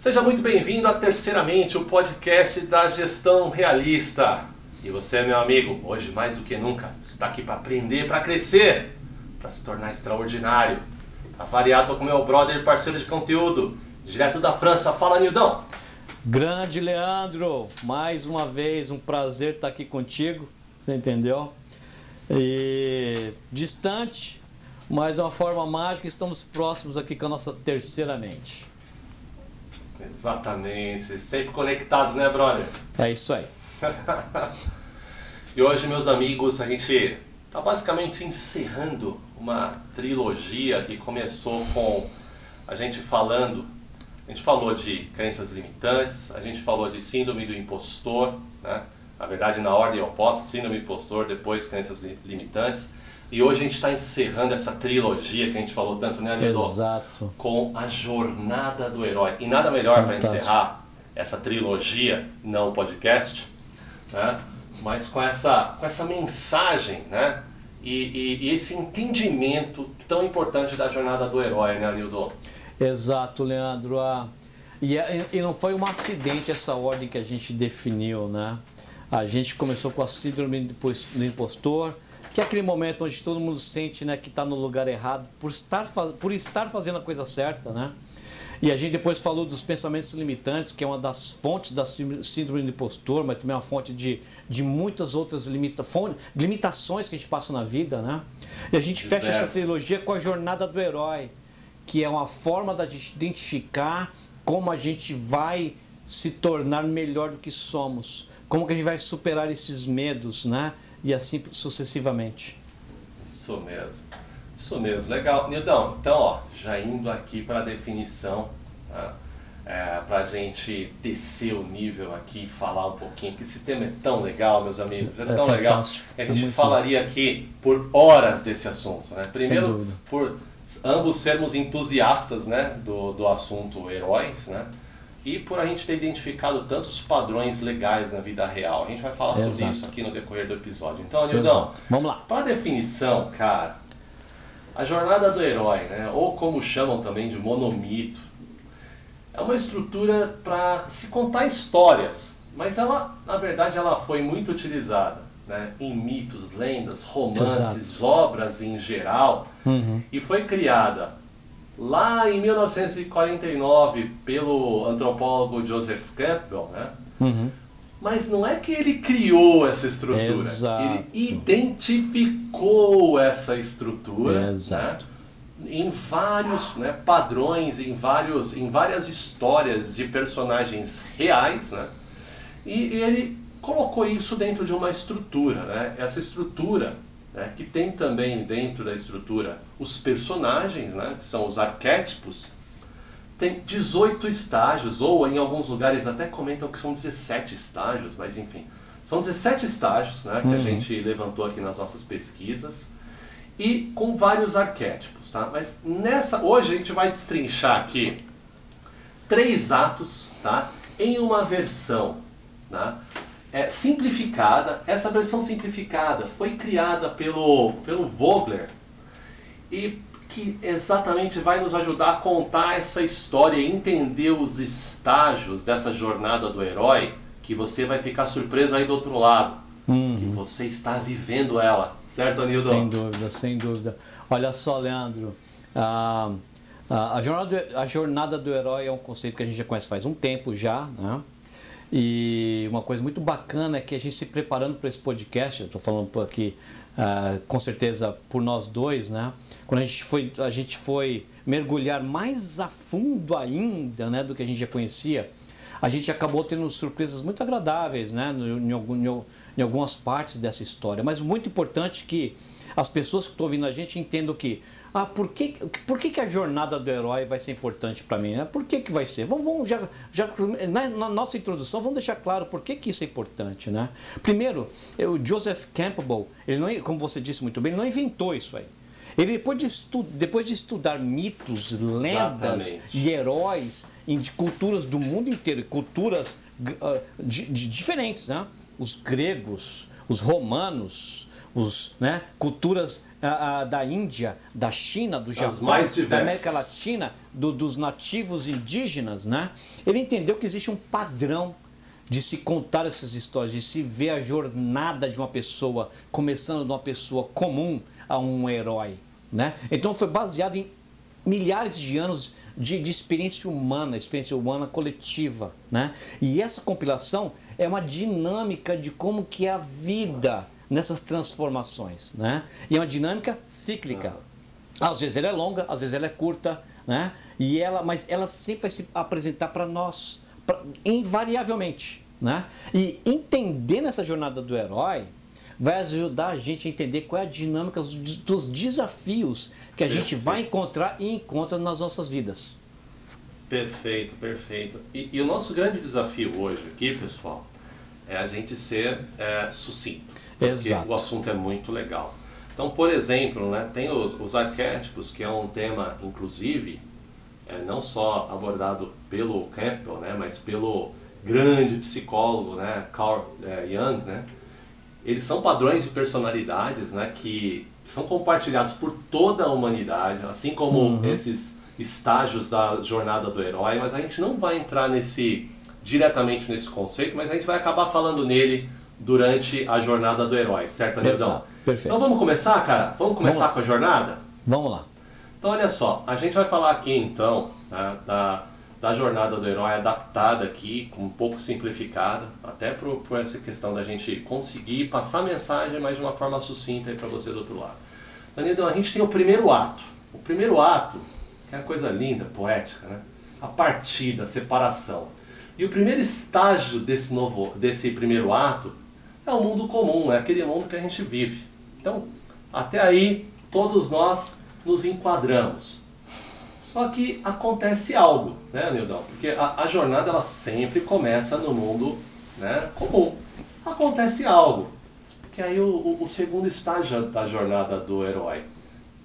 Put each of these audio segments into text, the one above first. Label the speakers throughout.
Speaker 1: Seja muito bem-vindo a Terceiramente, o podcast da gestão realista. E você, meu amigo, hoje mais do que nunca, você está aqui para aprender, para crescer, para se tornar extraordinário. Para variar, tô com meu brother parceiro de conteúdo, direto da França. Fala, Nildão.
Speaker 2: Grande Leandro, mais uma vez um prazer estar aqui contigo, você entendeu? E distante, mas de uma forma mágica, estamos próximos aqui com a nossa terceira mente.
Speaker 1: Exatamente, sempre conectados, né, brother?
Speaker 2: É isso aí.
Speaker 1: e hoje, meus amigos, a gente está basicamente encerrando uma trilogia que começou com a gente falando, a gente falou de crenças limitantes, a gente falou de síndrome do impostor, né? na verdade na ordem oposta, síndrome do impostor, depois crenças limitantes. E hoje a gente está encerrando essa trilogia que a gente falou tanto, né, Anildo?
Speaker 2: Exato.
Speaker 1: Com a jornada do herói. E nada melhor para encerrar essa trilogia, não o podcast, né? mas com essa, com essa mensagem, né? E, e, e, esse entendimento tão importante da jornada do herói, né, Anildo?
Speaker 2: Exato, Leandro. Ah, e, e não foi um acidente essa ordem que a gente definiu, né? A gente começou com a síndrome do impostor, que é aquele momento onde todo mundo sente né, que está no lugar errado por estar, por estar fazendo a coisa certa, né? E a gente depois falou dos pensamentos limitantes, que é uma das fontes da síndrome do impostor, mas também é uma fonte de, de muitas outras limita, fonte, limitações que a gente passa na vida, né? E a gente fecha essa trilogia com a jornada do herói, que é uma forma de identificar como a gente vai se tornar melhor do que somos, como que a gente vai superar esses medos, né? E assim sucessivamente.
Speaker 1: Isso mesmo. Isso mesmo, legal. Nildão, então, ó, já indo aqui para a definição, tá? é, para a gente descer o nível aqui e falar um pouquinho, que esse tema é tão legal, meus amigos, é, é tão legal que a gente é falaria aqui por horas desse assunto. Né? Primeiro, por ambos sermos entusiastas né, do, do assunto heróis, né? E por a gente ter identificado tantos padrões legais na vida real. A gente vai falar Exato. sobre isso aqui no decorrer do episódio. Então, Nildão,
Speaker 2: vamos lá.
Speaker 1: Para definição, cara, a jornada do herói, né, ou como chamam também de monomito, é uma estrutura para se contar histórias, mas ela, na verdade, ela foi muito utilizada né, em mitos, lendas, romances, Exato. obras em geral,
Speaker 2: uhum.
Speaker 1: e foi criada lá em 1949 pelo antropólogo Joseph Campbell, né?
Speaker 2: Uhum.
Speaker 1: Mas não é que ele criou essa estrutura,
Speaker 2: Exato.
Speaker 1: ele identificou essa estrutura né,
Speaker 2: Exato.
Speaker 1: Né, em vários né, padrões, em, vários, em várias histórias de personagens reais, né, e ele colocou isso dentro de uma estrutura. Né, essa estrutura, né, que tem também dentro da estrutura os personagens, né, que são os arquétipos, tem 18 estágios, ou em alguns lugares até comentam que são 17 estágios, mas enfim. São 17 estágios né, que uhum. a gente levantou aqui nas nossas pesquisas e com vários arquétipos. Tá? Mas nessa, hoje a gente vai destrinchar aqui três atos tá? em uma versão tá? É, simplificada. Essa versão simplificada foi criada pelo, pelo Vogler e que exatamente vai nos ajudar a contar essa história e entender os estágios dessa jornada do herói, que você vai ficar surpreso aí do outro lado.
Speaker 2: Uhum.
Speaker 1: Que você está vivendo ela, certo, Anildo?
Speaker 2: Sem dúvida, sem dúvida. Olha só, Leandro, a, a, a, jornada do, a jornada do herói é um conceito que a gente já conhece faz um tempo já, né? E uma coisa muito bacana é que a gente se preparando para esse podcast, eu estou falando aqui uh, com certeza por nós dois, né? Quando a gente foi, a gente foi mergulhar mais a fundo ainda, né, do que a gente já conhecia, a gente acabou tendo surpresas muito agradáveis, né, em, em, em algumas partes dessa história. Mas muito importante que as pessoas que estão ouvindo a gente entendam que ah, por que, por que, que a jornada do herói vai ser importante para mim? Né? Por que, que vai ser? Vamos, vamos já, já na, na, nossa introdução, vamos deixar claro por que, que isso é importante. Né? Primeiro, o Joseph Campbell, ele não, como você disse muito bem, ele não inventou isso aí. Ele, depois de, estu depois de estudar mitos, lendas Exatamente. e heróis de culturas do mundo inteiro, culturas uh, de, de diferentes, né? os gregos, os romanos, os, né, culturas ah, ah, da Índia, da China, do Japão, da América Latina, do, dos nativos indígenas, né? Ele entendeu que existe um padrão de se contar essas histórias, de se ver a jornada de uma pessoa, começando de uma pessoa comum a um herói. Né? Então foi baseado em milhares de anos de, de, experiência humana, experiência humana coletiva. Né? E essa compilação é uma dinâmica de como que é a vida nessas transformações. Né? E é uma dinâmica cíclica. Às vezes ela é longa, às vezes ela é curta, né? e ela, mas ela sempre vai se apresentar para nós pra, invariavelmente. Né? E entendendo essa jornada do herói vai ajudar a gente a entender qual é a dinâmica dos desafios que a perfeito. gente vai encontrar e encontra nas nossas vidas.
Speaker 1: Perfeito, perfeito. E, e, o nosso grande desafio hoje aqui, pessoal, é a gente ser é, sucinto. Porque o assunto é muito legal. Então, por exemplo, né, tem os, os arquétipos, que é um tema, inclusive, é, não só abordado pelo Campbell, né, mas pelo grande psicólogo, né, Carl é, Jung, né, eles são padrões de personalidades, né, que são compartilhados por toda a humanidade, assim como uhum. esses estágios da jornada do herói, mas a gente não vai entrar nesse diretamente nesse conceito, mas a gente vai acabar falando nele durante a jornada do herói, certo, Nildão? Perfeito. Então vamos começar, cara? Vamos começar vamos com a jornada?
Speaker 2: Vamos lá.
Speaker 1: Então olha só, a gente vai falar aqui então né, da, da jornada do herói adaptada aqui, um pouco simplificada, até por, por essa questão da gente conseguir passar a mensagem, mas de uma forma sucinta para você do outro lado. Danilo, a gente tem o primeiro ato. O primeiro ato, que é uma coisa linda, poética, né? A partida, a separação. E o primeiro estágio desse novo, desse primeiro ato é o mundo comum, é aquele mundo que a gente vive. Então, até aí, todos nós nos enquadramos. Só que acontece algo, né, Nildão? Porque a, a, jornada ela sempre começa no mundo né, comum. Acontece algo. Que aí o, o, o segundo estágio da jornada do herói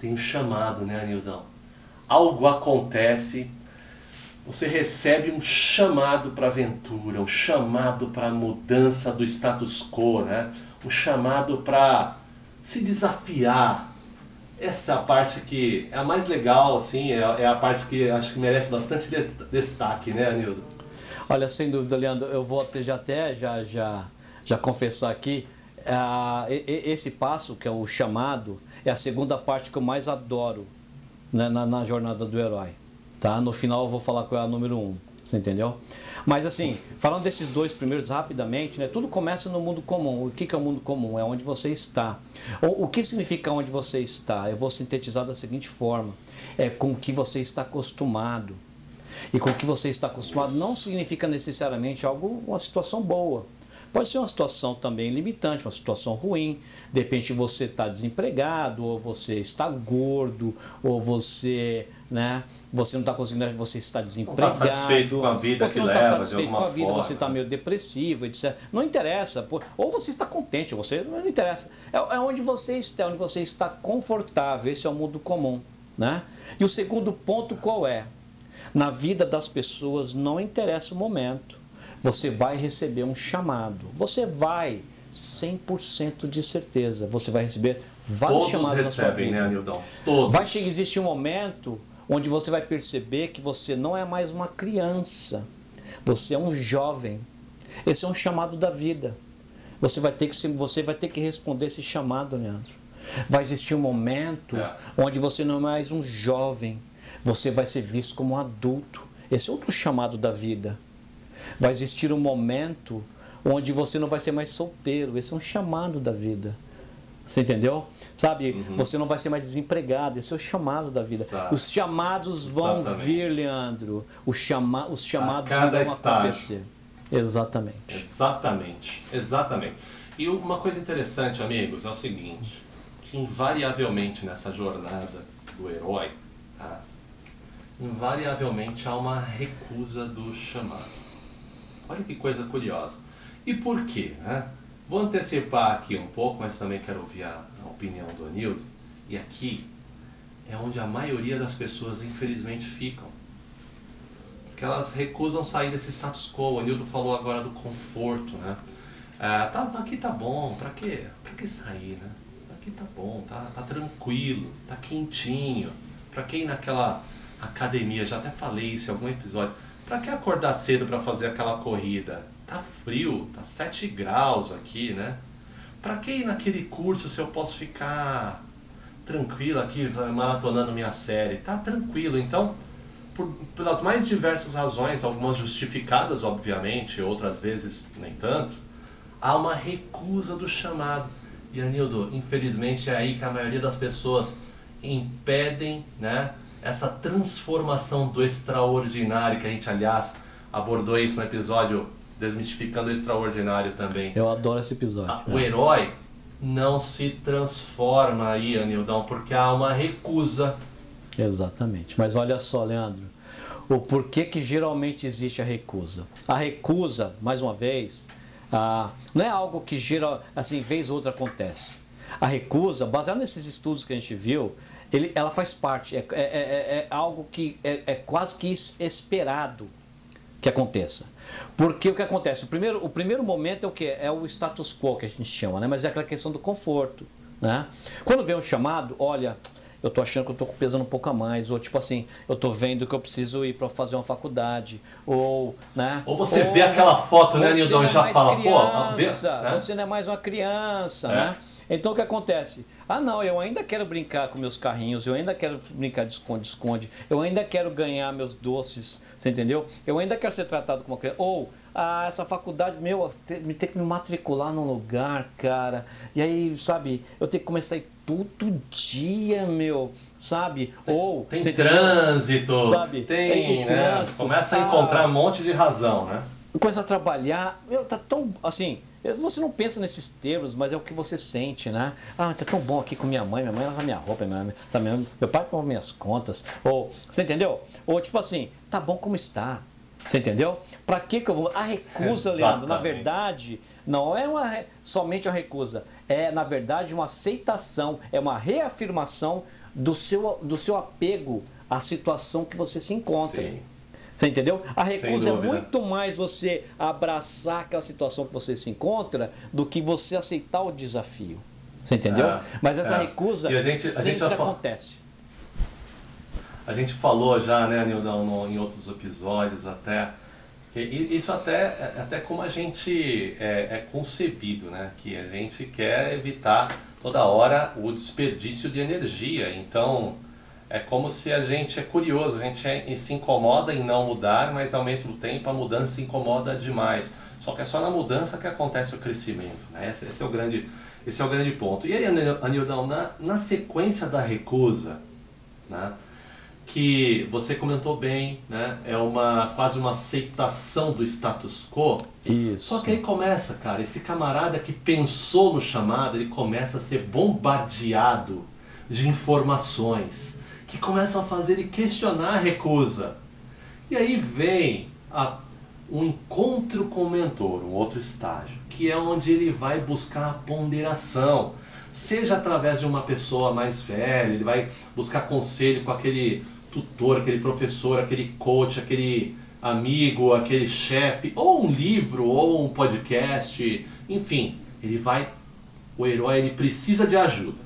Speaker 1: tem o chamado, né, Nildão? Algo acontece, você recebe um chamado para aventura, um chamado para mudança do status quo, né? um chamado para se desafiar, essa parte que é a mais legal, assim, é, é, a parte que acho que merece bastante destaque, né, Anildo?
Speaker 2: Olha, sem dúvida, Leandro, eu vou até, já até já, já, já confessar aqui, uh, esse passo, que é o chamado, é a segunda parte que eu mais adoro né, na, na jornada do herói. Tá? No final eu vou falar qual é a número um. Você entendeu? Mas assim, falando desses dois primeiros rapidamente, né, tudo começa no mundo comum. O que, que é o mundo comum? É onde você está. O, o que significa onde você está? Eu vou sintetizar da seguinte forma: é com o que você está acostumado. E com o que você está acostumado não significa necessariamente algo, uma situação boa. Pode ser uma situação também limitante, uma situação ruim. De repente você está desempregado, ou você está gordo, ou você, né, você não está conseguindo, você está desempregado. Não está
Speaker 1: satisfeito com a vida
Speaker 2: Você não está satisfeito com a vida, forma. você está meio depressivo, etc. Não interessa. Ou você está contente, você não interessa. É, é onde você está, onde você está confortável. Esse é o mundo comum. Né? E o segundo ponto qual é? Na vida das pessoas não interessa o momento você vai receber um chamado. Você vai 100% de certeza. Você vai receber vários
Speaker 1: Todos
Speaker 2: chamados
Speaker 1: recebem,
Speaker 2: na sua vida.
Speaker 1: né, Anildão? Todos.
Speaker 2: Vai existir um momento onde você vai perceber que você não é mais uma criança. Você é um jovem. Esse é um chamado da vida. Você vai ter que, você vai ter que responder esse chamado, Leandro. Vai existir um momento é. onde você não é mais um jovem. Você vai ser visto como um adulto. Esse é outro chamado da vida. Vai existir um momento onde você não vai ser mais solteiro. Esse é um chamado da vida. Você entendeu? Sabe, uhum. você não vai ser mais desempregado, esse é o chamado da vida. Exato. Os chamados vão Exatamente. vir, Leandro. Os, chama os chamados vão estágio. acontecer. Exatamente.
Speaker 1: Exatamente. Exatamente. E uma coisa interessante, amigos, é o seguinte, que invariavelmente nessa jornada do herói, tá? invariavelmente há uma recusa do chamado. Olha que coisa curiosa. E por quê? Né? Vou antecipar aqui um pouco, mas também quero ouvir a, opinião do Anildo. E aqui é onde a maioria das pessoas, infelizmente, ficam. Porque elas recusam sair desse status quo. O Anildo falou agora do conforto, né? Ah, tá, aqui tá bom, pra quê? Pra que sair, né? Aqui tá bom, tá, tá tranquilo, tá quentinho. Pra quem naquela academia, já até falei isso em algum episódio, pra que acordar cedo para fazer aquela corrida? Tá frio, tá 7 graus aqui, né? Pra que ir naquele curso se eu posso ficar tranquilo aqui maratonando minha série? Tá tranquilo, então por, pelas mais diversas razões, algumas justificadas, obviamente, outras vezes nem tanto, há uma recusa do chamado. E Anildo, infelizmente é aí que a maioria das pessoas impedem né, essa transformação do extraordinário, que a gente, aliás, abordou isso no episódio Desmistificando o Extraordinário também.
Speaker 2: Eu adoro esse episódio.
Speaker 1: Ah, o herói não se transforma aí, Anildão, porque há uma recusa
Speaker 2: Exatamente. Mas olha só, Leandro, o porquê que geralmente existe a recusa. A recusa, mais uma vez, ah, não é algo que geral, assim, vez ou outra acontece. A recusa, baseado nesses estudos que a gente viu, ele, ela faz parte, é, é, é, é algo que é, é, quase que esperado que aconteça. Porque o que acontece? O primeiro, o primeiro momento é o que? É o status quo que a gente chama, né? mas é aquela questão do conforto. Né? Quando vem um chamado, olha, eu tô achando que eu tô pesando um pouco a mais, ou tipo assim, eu tô vendo que eu preciso ir para fazer uma faculdade, ou, né?
Speaker 1: Ou você ou, vê aquela foto, né, Nildon, e já
Speaker 2: é
Speaker 1: fala,
Speaker 2: criança, pô, né? você não é mais uma criança, é. né? Então o que acontece? Ah, não, eu ainda quero brincar com meus carrinhos, eu ainda quero brincar de esconde-esconde, eu ainda quero ganhar meus doces, você entendeu? Eu ainda quero ser tratado como uma criança. Ou, ah, essa faculdade, meu, me ter que me matricular num lugar, cara. E aí, sabe, eu tenho que começar a ir todo dia, meu, sabe? Ou
Speaker 1: tem trânsito, sabe? Tem, né? trânsito, começa a encontrar um monte de razão, né?
Speaker 2: Começa a trabalhar, meu, tá tão assim. Você não pensa nesses termos, mas é o que você sente, né? Ah, tá tão bom aqui com minha mãe, minha mãe lava minha roupa, minha, sabe? meu pai paga minhas contas. Ou, você entendeu? Ou tipo assim, tá bom como está. Você entendeu? Para que que eu vou. A recusa, Exatamente. Leandro, na verdade, não é uma, somente a recusa, é na verdade uma aceitação, é uma reafirmação do seu, do seu apego à situação que você se encontra. Sim. Você entendeu? A recusa é muito mais você abraçar aquela situação que você se encontra do que você aceitar o desafio. Você entendeu? É, Mas essa é. recusa a gente, sempre a gente acontece.
Speaker 1: A gente falou já, né, Nildão, em outros episódios até isso até, é, até como a gente é, é, concebido, né? Que a gente quer evitar toda hora o desperdício de energia. Então, é como se a gente é curioso, a gente é, se incomoda em não mudar, mas ao mesmo tempo a mudança se incomoda demais. Só que é só na mudança que acontece o crescimento, né? Esse, esse é, o grande, esse é o grande ponto. E aí, Anildão, na, na sequência da recusa, né? que você comentou bem, né? É uma quase uma aceitação do status quo.
Speaker 2: Isso.
Speaker 1: Só que aí começa, cara, esse camarada que pensou no chamado, ele começa a ser bombardeado de informações que começam a fazer ele questionar a recusa. E aí vem a, um encontro com o mentor, um outro estágio, que é onde ele vai buscar a ponderação, seja através de uma pessoa mais velha, ele vai buscar conselho com aquele tutor, aquele professor, aquele coach, aquele amigo, aquele chefe, ou um livro, ou um podcast, enfim, ele vai. O herói ele precisa de ajuda.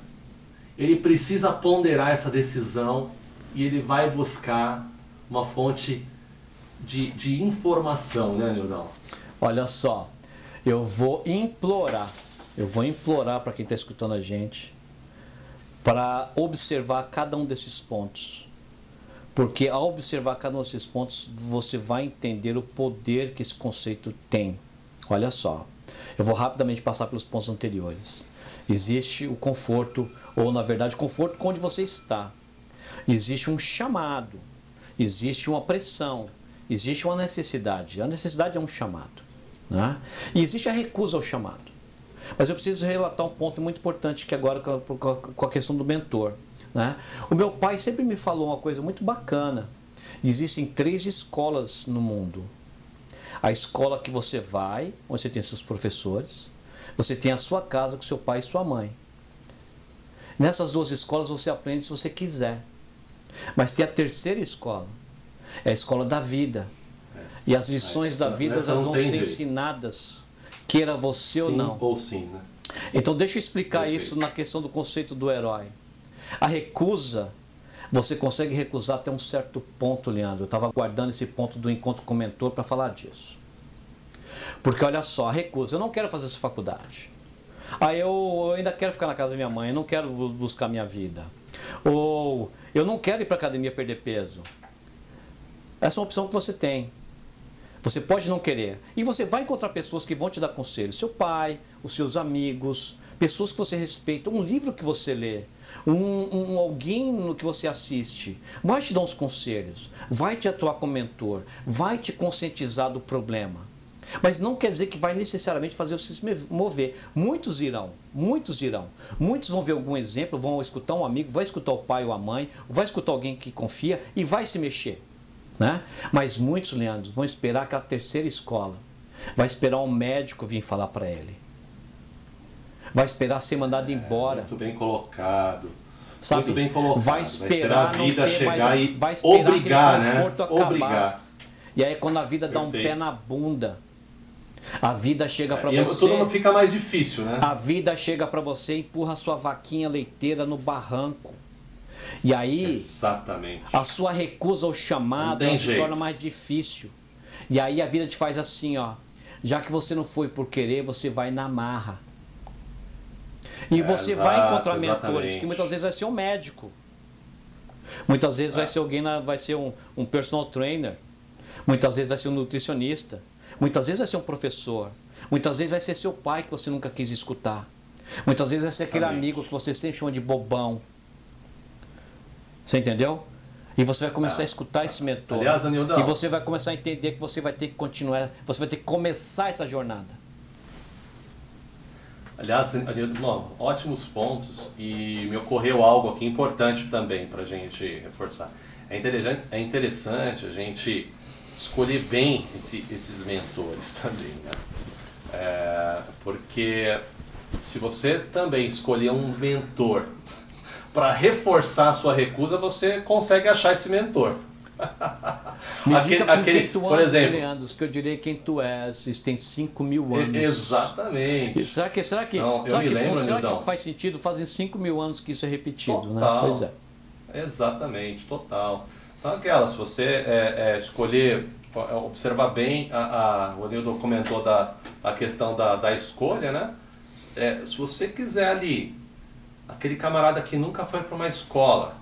Speaker 1: Ele precisa ponderar essa decisão e ele vai buscar uma fonte de, de informação, né, Nildão?
Speaker 2: Olha só, eu vou implorar, eu vou implorar para quem está escutando a gente, para observar cada um desses pontos porque ao observar cada um desses pontos, você vai entender o poder que esse conceito tem. Olha só, eu vou rapidamente passar pelos pontos anteriores. Existe o conforto, ou na verdade, conforto onde você está. Existe um chamado, existe uma pressão, existe uma necessidade. A necessidade é um chamado. Né? E existe a recusa ao chamado. Mas eu preciso relatar um ponto muito importante que agora com a questão do mentor. Né? O meu pai sempre me falou uma coisa muito bacana. Existem três escolas no mundo. A escola que você vai, onde você tem seus professores. Você tem a sua casa com seu pai e sua mãe. Nessas duas escolas você aprende se você quiser. Mas tem a terceira escola. É a escola da vida. E as lições da vida elas vão ser ensinadas queira você
Speaker 1: sim
Speaker 2: ou não.
Speaker 1: ou sim, né?
Speaker 2: Então deixa eu explicar
Speaker 1: Perfeito.
Speaker 2: isso na questão do conceito do herói. A recusa, você consegue recusar até um certo ponto, Leandro. Eu estava aguardando esse ponto do encontro com o mentor para falar disso. Porque olha só, a recusa, eu não quero fazer essa faculdade. Aí eu, eu ainda quero ficar na casa da minha mãe, eu não quero bu- buscar minha vida. Ou eu não quero ir para academia perder peso. Essa é uma opção que você tem. Você pode não querer. E você vai encontrar pessoas que vão te dar conselhos. Seu pai, os seus amigos, pessoas que você respeita, um livro que você lê, um, um alguém no que você assiste. Vai te dar uns conselhos, vai te atuar como mentor, vai te conscientizar do problema. Mas não quer dizer que vai necessariamente fazer você se mover. Muitos irão, muitos irão. Muitos vão ver algum exemplo, vão escutar um amigo, vai escutar o pai ou a mãe, vai escutar alguém que confia e vai se mexer. Né? Mas muitos, Leandro, vão esperar aquela terceira escola. Vai esperar um médico vir falar para ele. Vai esperar ser mandado embora.
Speaker 1: Muito bem colocado.
Speaker 2: Sabe?
Speaker 1: Muito bem colocado.
Speaker 2: Vai esperar
Speaker 1: a
Speaker 2: não
Speaker 1: vida
Speaker 2: ter
Speaker 1: chegar
Speaker 2: mais-
Speaker 1: e
Speaker 2: vai esperar
Speaker 1: obrigar, né?
Speaker 2: conforto acabar.
Speaker 1: Obrigar.
Speaker 2: E aí quando a vida dá um
Speaker 1: Perfeito.
Speaker 2: pé na bunda, a vida chega para
Speaker 1: E aí
Speaker 2: você.
Speaker 1: tudo fica mais difícil, né?
Speaker 2: A vida chega para você e empurra a sua vaquinha leiteira no barranco. E aí
Speaker 1: Exatamente.
Speaker 2: a sua recusa ao chamado se
Speaker 1: jeito.
Speaker 2: torna mais difícil. E aí a vida te faz assim, ó. Já que você não foi por querer, você vai na marra. E
Speaker 1: É,
Speaker 2: você
Speaker 1: exato,
Speaker 2: vai encontrar mentores,
Speaker 1: exatamente.
Speaker 2: que muitas vezes vai ser um médico. Muitas vezes vai
Speaker 1: É.
Speaker 2: ser alguém, na- vai ser um, um personal trainer. Muitas vezes vai ser um nutricionista. Muitas vezes vai ser um professor. Muitas vezes vai ser seu pai que você nunca quis escutar. Muitas vezes vai ser aquele
Speaker 1: Exatamente.
Speaker 2: amigo que você sempre chama de bobão. Você entendeu? E você vai começar a escutar esse mentor.
Speaker 1: Aliás, Anildão.
Speaker 2: E você vai começar a entender que você vai ter que continuar, você vai ter que começar essa jornada.
Speaker 1: Aliás, Anildo, não, ótimos pontos e me ocorreu algo aqui importante também para a gente reforçar. É interessante, é interessante a gente escolher bem esse- esses mentores também, né? É, porque se você também escolher um mentor para reforçar a sua recusa, você consegue achar esse mentor.
Speaker 2: Me
Speaker 1: Aquele- aquele-
Speaker 2: quem tu
Speaker 1: por
Speaker 2: andas,
Speaker 1: exemplo-
Speaker 2: Leandros, que eu direi quem tu és. Isso tem 5 mil anos.
Speaker 1: Exatamente.
Speaker 2: E Será que, será que,
Speaker 1: Não,
Speaker 2: será que,
Speaker 1: lembro,
Speaker 2: será que faz sentido? Fazem 5 mil anos que isso é repetido, né?
Speaker 1: Total.
Speaker 2: Pois é.
Speaker 1: Exatamente, total. Então, aquela, se você é, é, escolher, é, observar bem, a, a, o Anildo comentou da a questão da, da escolha, né? É, se você quiser ali, aquele camarada que nunca foi para uma escola,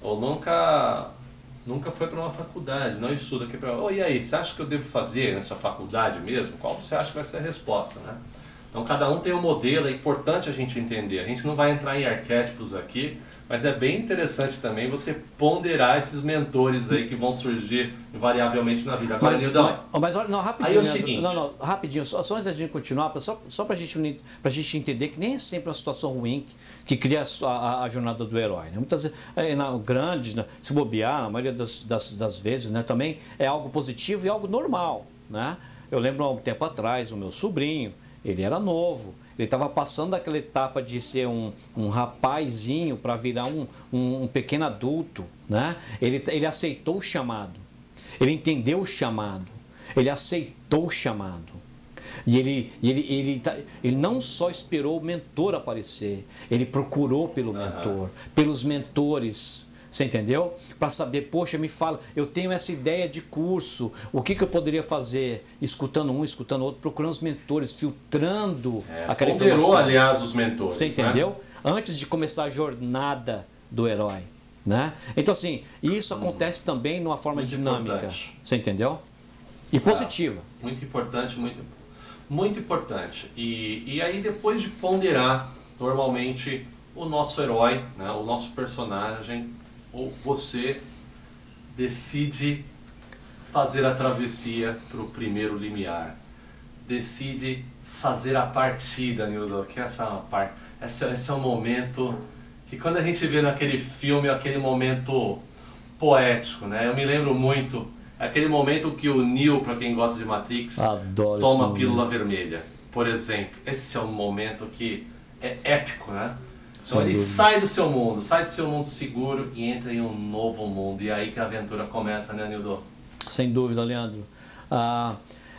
Speaker 1: ou nunca, nunca foi para uma faculdade, não estuda aqui para. Oh, e aí, você acha que eu devo fazer nessa faculdade mesmo? Qual você acha que vai ser a resposta, né? Então cada um tem um modelo, é importante a gente entender. A gente não vai entrar em arquétipos aqui, mas é bem interessante também você ponderar esses mentores aí que vão surgir invariavelmente na vida. Agora,
Speaker 2: Mas,
Speaker 1: Nildão,
Speaker 2: mas, olha, não, rapidinho.
Speaker 1: Aí é o
Speaker 2: Leandro.
Speaker 1: seguinte.
Speaker 2: Não, não, rapidinho, só, só antes da gente continuar, só, só pra gente, pra gente entender que nem é sempre uma situação ruim que, que cria a, a- a jornada do herói. Né? Muitas vezes, é, na, grande, né, se bobear, na maioria das, das, das vezes, né, também é algo positivo e algo normal. Né? Eu lembro há um tempo atrás, o meu sobrinho, ele era novo. Ele estava passando daquela etapa de ser um, um rapazinho para virar um, um, um pequeno adulto. Né? Ele, ele aceitou o chamado. Ele entendeu o chamado. Ele aceitou o chamado. E ele, ele, ele, tá- ele não só esperou o mentor aparecer, ele procurou pelo mentor, pelos mentores. Você entendeu? Para saber, poxa, me fala, eu tenho essa ideia de curso, o que, que eu poderia fazer? Escutando um, escutando outro, procurando os mentores, filtrando
Speaker 1: é,
Speaker 2: aquela
Speaker 1: ponderou,
Speaker 2: informação.
Speaker 1: aliás, os mentores.
Speaker 2: Você
Speaker 1: né?
Speaker 2: entendeu? Antes de começar a jornada do herói. Né? Então, assim, isso acontece também numa forma dinâmica.
Speaker 1: importante.
Speaker 2: Você entendeu? E positiva.
Speaker 1: Muito importante, muito, muito importante. E, e aí depois de ponderar, normalmente, o nosso herói, né, o nosso personagem, ou você decide fazer a travessia para o primeiro limiar. Decide fazer a partida, Nildo, que essa é parte. Esse, esse é um momento que quando a gente vê naquele filme, aquele momento poético, né? Eu me lembro muito aquele momento que o Neo, para quem gosta de Matrix,
Speaker 2: Adoro
Speaker 1: toma a pílula vermelha, por exemplo. Esse é um momento que é épico, né? Então ele sai do seu mundo, sai do seu mundo seguro e entra em um novo mundo. E é aí que a aventura começa, né, Nildo?
Speaker 2: Sem dúvida, Leandro. Ah,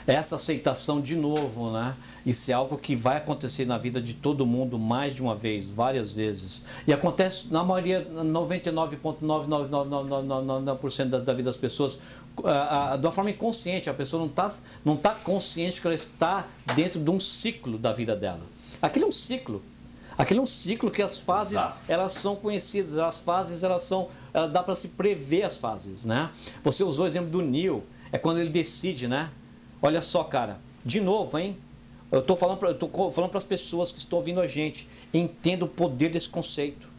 Speaker 2: essa aceitação de novo, né? Isso é algo que vai acontecer na vida de todo mundo mais de uma vez, várias vezes. E acontece na maioria, 99,99999% da, da vida das pessoas, de uma forma inconsciente. A pessoa não está não tá consciente que ela está dentro de um ciclo da vida dela. Aquele é um ciclo. Aquele é um ciclo que as fases Exato. elas são conhecidas, as fases elas são, ela dá para se prever as fases, né? Você usou o exemplo do Neil, é quando ele decide, né? Olha só, cara, de novo, hein? Eu estou falando para as pessoas que estão ouvindo a gente, entenda o poder desse conceito.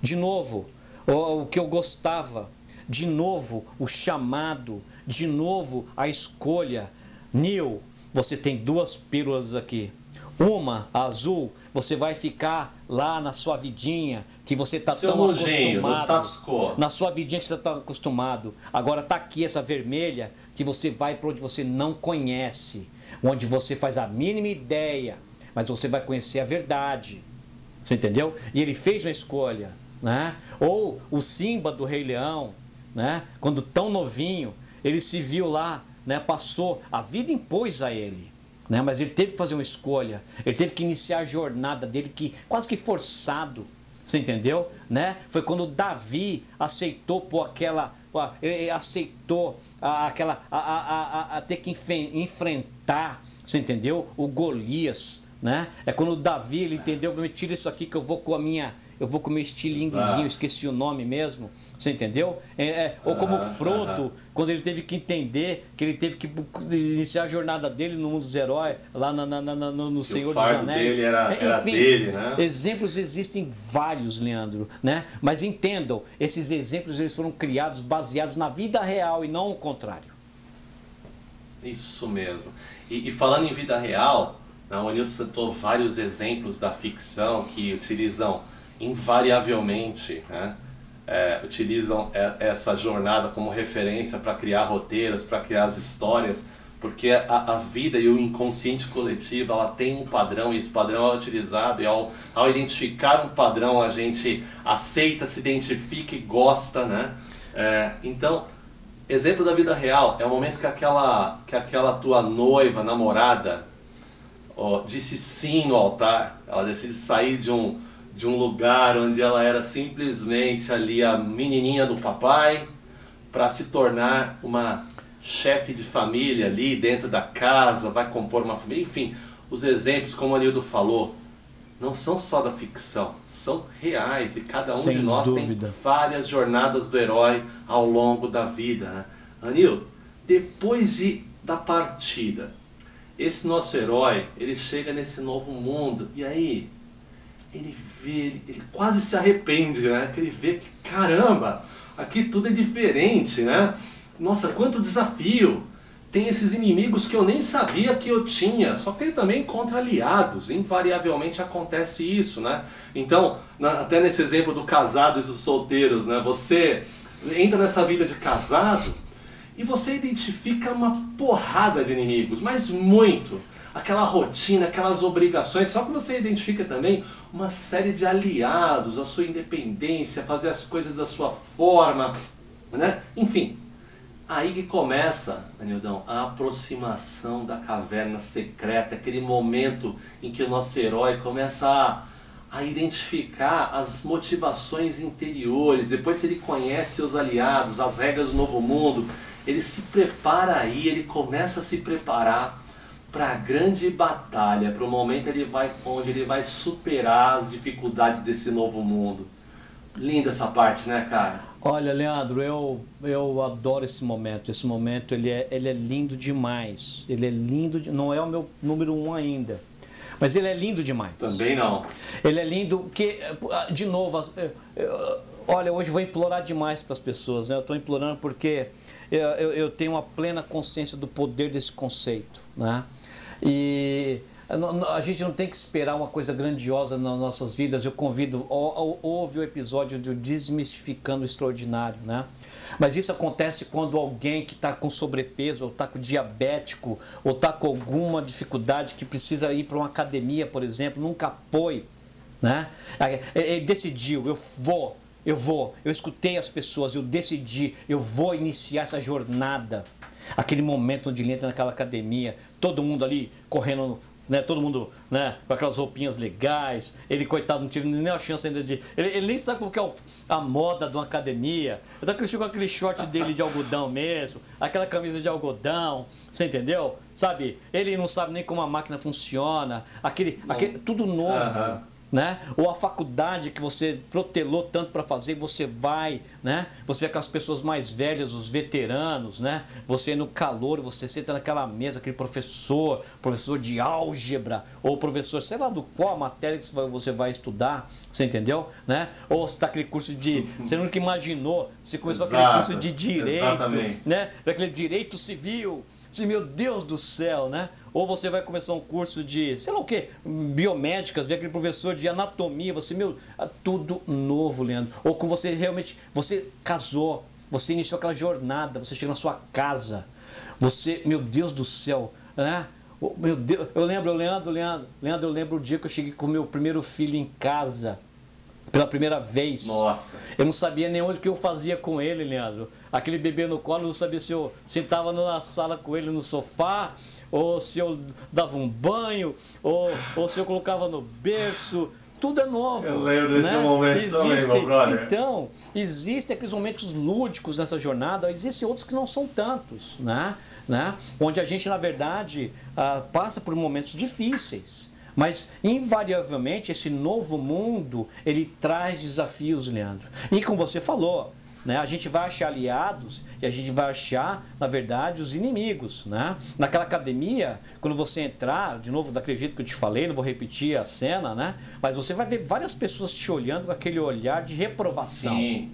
Speaker 2: De novo, o, o que eu gostava, de novo o chamado, de novo a escolha. Neil, você tem duas pílulas aqui. Uma azul, você vai ficar lá na sua vidinha que você está tão acostumado. Na sua vidinha que você está acostumado. Agora está aqui essa vermelha que você vai para onde você não conhece, onde você faz a mínima ideia, mas você vai conhecer a verdade. Você entendeu? E ele fez uma escolha, né? Ou o Simba do Rei Leão, né? Quando tão novinho, ele se viu lá, né? Passou, a vida impôs a ele né? Mas ele teve que fazer uma escolha, ele teve que iniciar a jornada dele que quase que forçado, você entendeu? Né? Foi quando Davi aceitou por aquela, aceitou aquela a, a, a, a ter que enfrentar, você entendeu? O Golias, né? É quando Davi ele entendeu, tira isso aqui que eu vou com a minha eu vou comer estilinguezinho, esqueci o nome mesmo, você entendeu? É, é, ou como Frodo, quando ele teve que entender que ele teve que iniciar a jornada dele no mundo dos heróis, lá na, na, na, no, no Senhor dos Anéis.
Speaker 1: Dele era, era Enfim, dele, né?
Speaker 2: exemplos existem vários, Leandro, né? Mas entendam, esses exemplos eles foram criados baseados na vida real e não o contrário.
Speaker 1: Isso mesmo. E, e falando em vida real, né, o Anilton citou vários exemplos da ficção que utilizam invariavelmente né, é, utilizam essa jornada como referência para criar roteiros, para criar as histórias, porque a, a, vida e o inconsciente coletivo ela tem um padrão e esse padrão é utilizado e ao, ao identificar um padrão a gente aceita, se identifica e gosta, né? É, então, exemplo da vida real é o momento que aquela, que aquela tua noiva, namorada, ó, disse sim no altar, ela decide sair de um de um lugar onde ela era simplesmente ali a menininha do papai para se tornar uma chefe de família ali dentro da casa, vai compor uma família, enfim, os exemplos, como o Anildo falou, não são só da ficção, são reais e cada um Sem de nós dúvida. tem várias jornadas do herói ao longo da vida. Né? Anildo, depois de, da partida, esse nosso herói, ele chega nesse novo mundo e aí ele vê, ele, ele quase se arrepende, né? Que ele vê que, caramba, aqui tudo é diferente, né? Nossa, quanto desafio! Tem esses inimigos que eu nem sabia que eu tinha, só que ele também encontra aliados, invariavelmente acontece isso, né? Então, na, até nesse exemplo do casado e dos solteiros, né? Você entra nessa vida de casado e você identifica uma porrada de inimigos, mas muito aquela rotina, aquelas obrigações, só que você identifica também uma série de aliados, a sua independência, fazer as coisas da sua forma, né? Enfim, aí que começa, Anildão, a aproximação da caverna secreta, aquele momento em que o nosso herói começa a, a identificar as motivações interiores, depois ele conhece seus aliados, as regras do novo mundo, ele se prepara aí, ele começa a se preparar para a grande batalha, para o momento ele vai, onde ele vai superar as dificuldades desse novo mundo. Linda essa parte, né, cara?
Speaker 2: Olha, Leandro, eu, eu adoro esse momento. Esse momento ele é, ele é lindo demais. Ele é lindo, de, não é o meu número um ainda. Mas ele é lindo demais.
Speaker 1: Também não.
Speaker 2: Ele é lindo porque, de novo, olha, hoje eu vou implorar demais para as pessoas. Né? Eu estou implorando porque eu, eu, eu tenho uma plena consciência do poder desse conceito. Né? E a gente não tem que esperar uma coisa grandiosa nas nossas vidas. Eu convido, ouve o episódio do Desmistificando o Extraordinário, né? Mas isso acontece quando alguém que está com sobrepeso, ou está com diabético, ou está com alguma dificuldade que precisa ir para uma academia, por exemplo, nunca foi, né? Ele decidiu, eu vou, eu vou. Eu escutei as pessoas, eu decidi, eu vou iniciar essa jornada Aquele momento onde ele entra naquela academia, todo mundo ali correndo né? Todo mundo, né? Com aquelas roupinhas legais. Ele, coitado, não teve nem a chance ainda de. Ele, ele nem sabe como que é a moda de uma academia. Então ele chegou com aquele short dele de algodão mesmo, aquela camisa de algodão, você entendeu? Sabe? Ele não sabe nem como a máquina funciona. Aquele, aquele tudo novo né? Ou a faculdade que você protelou tanto para fazer, você vai, né? Você vê aquelas pessoas mais velhas, os veteranos, né? Você no calor, você senta naquela mesa, aquele professor, professor de álgebra, ou professor, sei lá do qual matéria que você vai estudar, você entendeu? Né? Ou você está aquele curso de. Você nunca imaginou, você começou Exato, aquele curso de direito, exatamente. né? Aquele direito civil. Meu Deus do céu, né? Ou você vai começar um curso de, sei lá o que, biomédicas, ver aquele professor de anatomia, você, meu, ah, tudo novo, Leandro. Ou com você realmente, você casou, você iniciou aquela jornada, você chega na sua casa, você, meu Deus do céu, né? Meu Deus, eu lembro, Leandro, Leandro, Leandro, eu lembro o dia que eu cheguei com o meu primeiro filho em casa pela primeira vez.
Speaker 1: Nossa.
Speaker 2: Eu não sabia nem onde que eu fazia com ele, Leandro. Aquele bebê no colo, eu não sabia se eu sentava na sala com ele no sofá, ou se eu dava um banho, ou, ou se eu colocava no berço. Tudo é novo.
Speaker 1: Eu lembro desse né? momento Existe, também, meu brother.
Speaker 2: Então, existem aqueles momentos lúdicos nessa jornada, existem outros que não são tantos, né? né? Onde a gente, na verdade, uh, passa por momentos difíceis. Mas, invariavelmente, esse novo mundo, ele traz desafios, Leandro. E como você falou, né? A gente vai achar aliados e a gente vai achar, na verdade, os inimigos. Né? Naquela academia, quando você entrar, de novo, daquele jeito que eu te falei, não vou repetir a cena, né? mas você vai ver várias pessoas te olhando com aquele olhar de reprovação. Sim.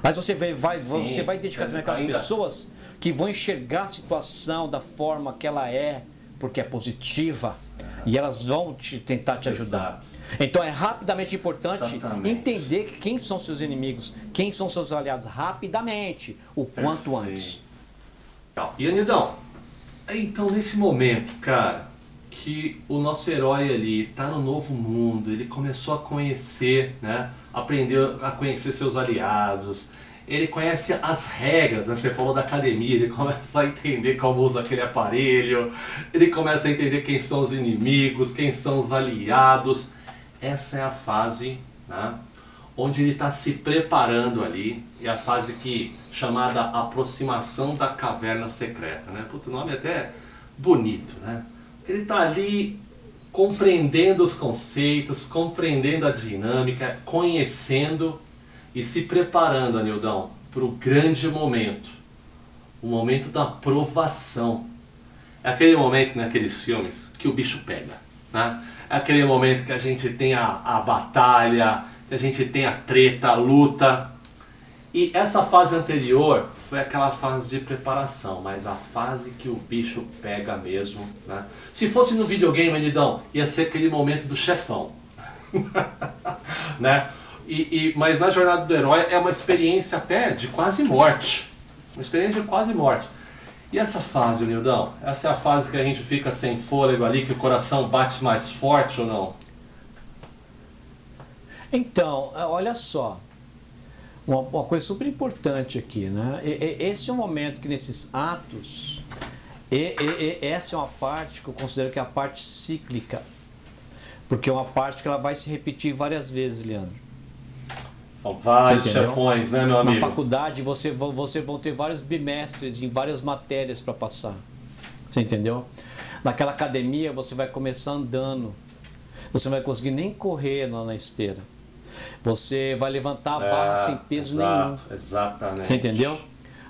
Speaker 2: Mas você vai, vai, Sim, você vai identificar também aquelas ainda. pessoas que vão enxergar a situação da forma que ela é, porque é positiva, e elas vão te, tentar te ajudar. Exato. Então é rapidamente importante Exatamente. entender quem são seus inimigos, quem são seus aliados, rapidamente, o quanto Perfeito. antes.
Speaker 1: E Anidão, então nesse momento, cara, que o nosso herói ali está no novo mundo, ele começou a conhecer, né? Aprendeu a conhecer seus aliados, ele conhece as regras, né? você falou da academia, ele começa a entender como usa aquele aparelho, ele começa a entender quem são os inimigos, quem são os aliados essa é a fase né, onde ele está se preparando ali, é a fase que chamada aproximação da caverna secreta. Né? Puta, o nome é até bonito. Né? Ele está ali compreendendo os conceitos, compreendendo a dinâmica, conhecendo e se preparando, Anildão, para o grande momento, o momento da provação. É aquele momento naqueles filmes que o bicho pega. Né? Aquele momento que a gente tem a, a batalha, que a gente tem a treta, a luta. E essa fase anterior foi aquela fase de preparação, mas a fase que o bicho pega mesmo. Né? Se fosse no videogame, Anidão, ia ser aquele momento do chefão. né? E, e, mas na jornada do herói é uma experiência até de quase morte. Uma experiência de quase morte. E essa fase, Nildão? Essa é a fase que a gente fica sem fôlego ali, que o coração bate mais forte ou não?
Speaker 2: Então, olha só. Uma, uma coisa super importante aqui, né? E, e, esse é um momento que nesses atos, e, essa é uma parte que eu considero que é a parte cíclica. Porque é uma parte que ela vai se repetir várias vezes, Leandro.
Speaker 1: São vários chefões, né, meu amigo?
Speaker 2: Na faculdade você, você vão ter vários bimestres em várias matérias para passar. Você entendeu? Naquela academia você vai começar andando. Você não vai conseguir nem correr lá na esteira. Você vai levantar a barra é, sem peso exato, nenhum.
Speaker 1: Exatamente.
Speaker 2: Você entendeu?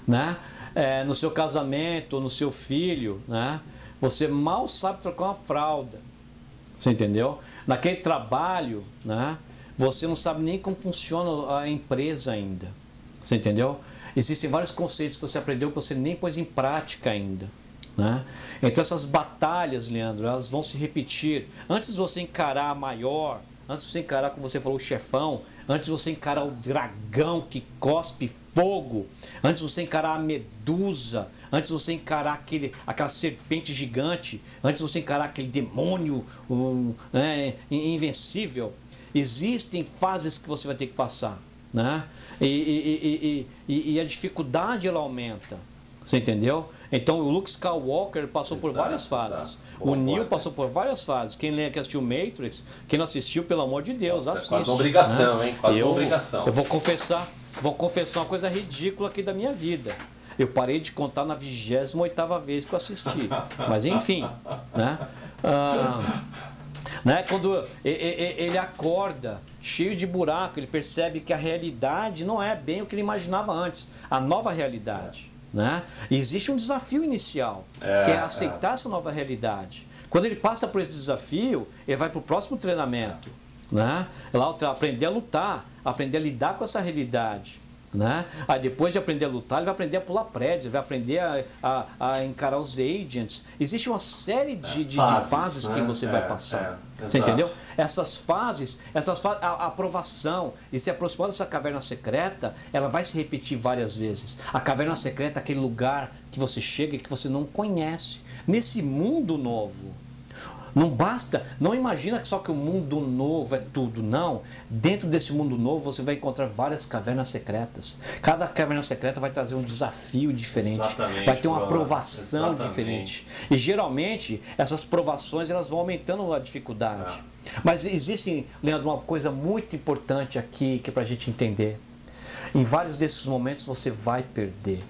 Speaker 2: Né? É, no seu casamento, no seu filho, né? Você mal sabe trocar uma fralda. Você entendeu? Naquele trabalho, né? Você não sabe nem como funciona a empresa ainda. Você entendeu? Existem vários conceitos que você aprendeu que você nem pôs em prática ainda. Né? Então essas batalhas, Leandro, elas vão se repetir. Antes de você encarar a maior, antes de você encarar, como você falou, o chefão, antes de você encarar o dragão que cospe fogo, antes de você encarar a medusa, antes de você encarar aquele, aquela serpente gigante, antes de você encarar aquele demônio um, né, invencível, Existem fases que você vai ter que passar, né? E, e, e, e, a dificuldade ela aumenta, Você entendeu? Então o Luke Skywalker passou
Speaker 1: Exato,
Speaker 2: por várias fases.
Speaker 1: Boa,
Speaker 2: o Neo
Speaker 1: boa,
Speaker 2: passou por várias fases. Quem lê que assistiu Matrix, quem não assistiu, pelo amor de Deus,
Speaker 1: Nossa,
Speaker 2: assiste.
Speaker 1: quase uma obrigação,
Speaker 2: né?
Speaker 1: hein? Quase
Speaker 2: eu,
Speaker 1: uma obrigação.
Speaker 2: Eu vou confessar, vou confessar uma coisa ridícula aqui da minha vida. Eu parei de contar na 28ª vez que eu assisti. Mas enfim, né? Ah, né? Quando ele acorda cheio de buraco, ele percebe que a realidade não é bem o que ele imaginava antes, a nova realidade. Né? E existe um desafio inicial,
Speaker 1: É,
Speaker 2: que é
Speaker 1: é.
Speaker 2: aceitar essa nova realidade. Quando ele passa por esse desafio, ele vai para o próximo treinamento. Né? Lá aprender a lutar, aprender a lidar com essa realidade. Né? Aí depois de aprender a lutar, ele vai aprender a pular prédios, vai aprender a, a- a encarar os agents. Existe uma série de, de- de
Speaker 1: fases,
Speaker 2: fases, que
Speaker 1: né?
Speaker 2: você
Speaker 1: É,
Speaker 2: vai passar.
Speaker 1: é,
Speaker 2: você entendeu? Essas fases, essas fa a, a aprovação e se aproximar dessa caverna secreta, ela vai se repetir várias vezes. A caverna secreta é aquele lugar que você chega e que você não conhece. Nesse mundo novo. Não basta, não imagina que só que o mundo novo é tudo, não. Dentro desse mundo novo você vai encontrar várias cavernas secretas. Cada caverna secreta vai trazer um desafio diferente,
Speaker 1: Exatamente,
Speaker 2: vai ter uma aprovação
Speaker 1: Exatamente.
Speaker 2: diferente. E geralmente essas provações elas vão aumentando a dificuldade.
Speaker 1: É.
Speaker 2: Mas existe, Leandro, uma coisa muito importante aqui que é para a gente entender. Em vários desses momentos você vai perder.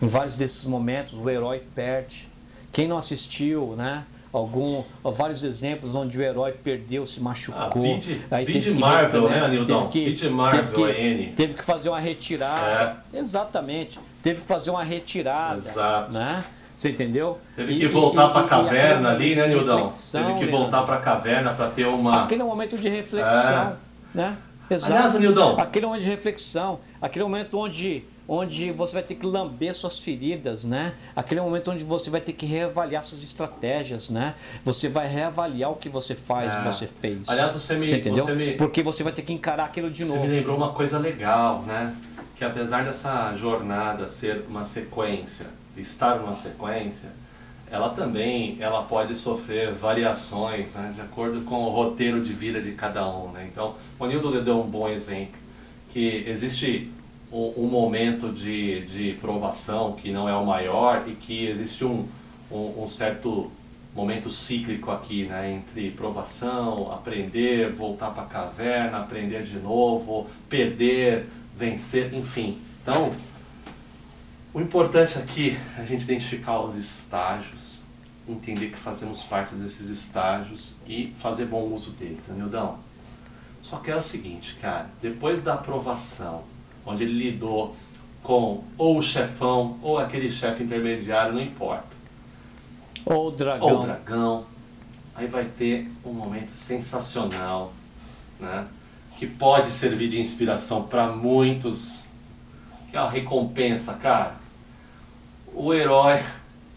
Speaker 2: Em vários desses momentos o herói perde. Quem não assistiu, né? Algum, vários exemplos onde o herói perdeu, se machucou.
Speaker 1: Ah, vide-
Speaker 2: aí
Speaker 1: vide
Speaker 2: teve que,
Speaker 1: Marvel, né?
Speaker 2: Teve que,
Speaker 1: Marvel,
Speaker 2: teve que, teve que fazer uma retirada. Exatamente. Teve que fazer uma retirada.
Speaker 1: Exato.
Speaker 2: Né? Você entendeu?
Speaker 1: Teve que
Speaker 2: e-
Speaker 1: voltar para a caverna ali, né, Nildão?
Speaker 2: reflexão,
Speaker 1: Teve que voltar para a caverna para ter uma.
Speaker 2: Aquele momento de reflexão, né? Exato.
Speaker 1: Aliás, Nildão.
Speaker 2: Aquele momento de reflexão, aquele momento onde, onde você vai ter que lamber suas feridas, né? Aquele momento onde você vai ter que reavaliar suas estratégias, né? Você vai reavaliar o que você faz,
Speaker 1: É.
Speaker 2: o que você fez.
Speaker 1: Aliás, você me-
Speaker 2: entendeu?
Speaker 1: você me-
Speaker 2: Porque você vai ter que encarar aquilo de
Speaker 1: Você
Speaker 2: novo.
Speaker 1: me lembrou uma coisa legal, né? Que apesar dessa jornada ser uma sequência, estar numa sequência, ela também ela pode sofrer variações, né? De acordo com o roteiro de vida de cada um, né? Então, o Nildo deu um bom exemplo, que existe um, um momento de, de provação que não é o maior e que existe um, um, um certo momento cíclico aqui, né? Entre provação, aprender, voltar para a caverna, aprender de novo, perder, vencer, enfim. Então, o importante aqui é a gente identificar os estágios, entender que fazemos parte desses estágios e fazer bom uso deles, Nildão. Só que é o seguinte, cara, depois da aprovação, onde ele lidou com ou o chefão ou aquele chefe intermediário, não importa
Speaker 2: Ou o dragão.
Speaker 1: ou o dragão. Aí vai ter um momento sensacional, né? Que pode servir de inspiração para muitos. Que é a recompensa, cara. O herói,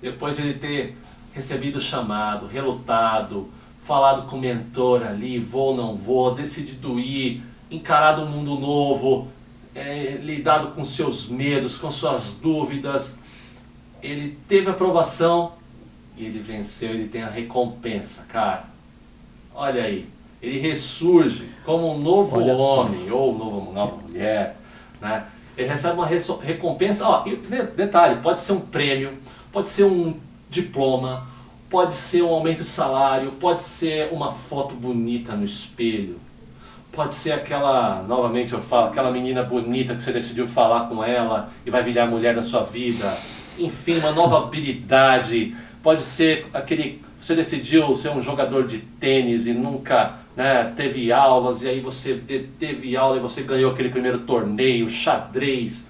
Speaker 1: depois de ele ter recebido o chamado, relutado, falado com o mentor ali, vou ou não vou, decidido ir, encarado um mundo novo, é, lidado com seus medos, com suas dúvidas, ele teve aprovação e ele venceu, ele tem a recompensa, cara. Olha aí, ele ressurge como um novo
Speaker 2: Olha só.
Speaker 1: homem ou novo, nova mulher, né? Ele recebe uma recompensa, ó, e de- detalhe, pode ser um prêmio, pode ser um diploma, pode ser um aumento de salário, pode ser uma foto bonita no espelho, pode ser aquela, novamente eu falo, aquela menina bonita que você decidiu falar com ela e vai virar mulher da sua vida. Enfim, uma nova habilidade. Pode ser aquele. Você decidiu ser um jogador de tênis e nunca né, teve aulas, e aí você te- teve aula e você ganhou aquele primeiro torneio, xadrez.